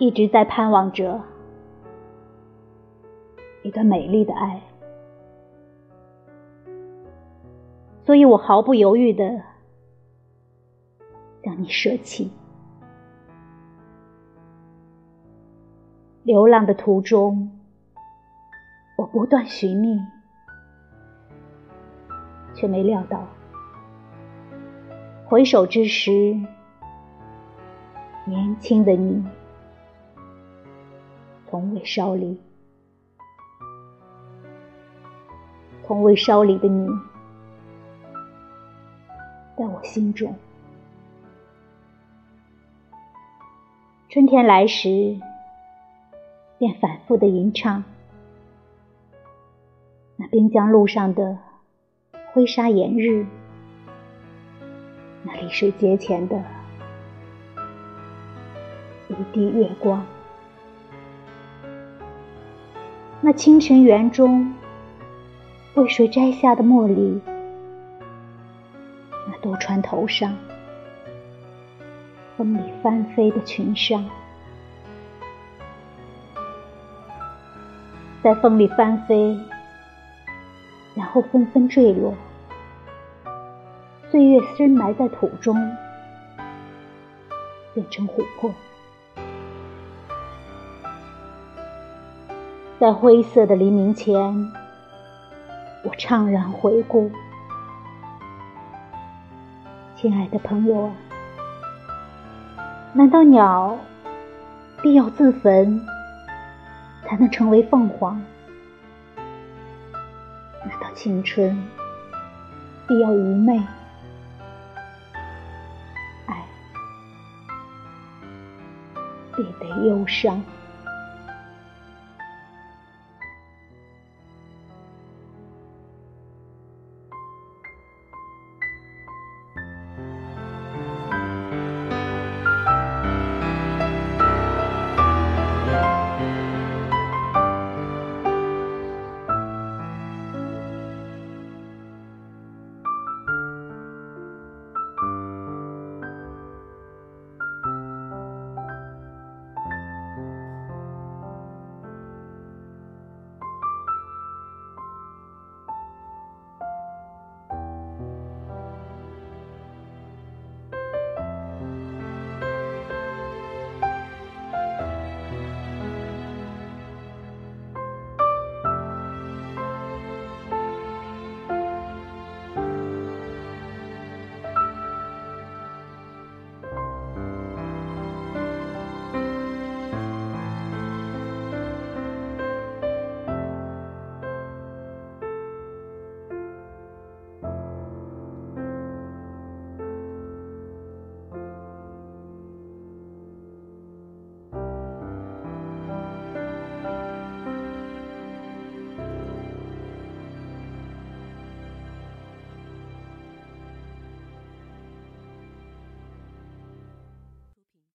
一直在盼望着一段美丽的爱，所以我毫不犹豫的将你舍弃。流浪的途中，我不断寻觅，却没料到，回首之时，年轻的你从未稍离，从未稍离的你，在我心中，春天来时。便反复的吟唱，那滨江路上的灰沙掩日，那丽水节前的一滴月光，那清晨园中为谁摘下的茉莉，那渡船头上风里翻飞的裙裳。在风里翻飞，然后纷纷坠落，岁月深埋在土中，变成琥珀。在灰色的黎明前，我怅然回顾，亲爱的朋友啊，难道鸟必要自焚？才能成为凤凰？难道青春必要愚昧？爱必得忧伤？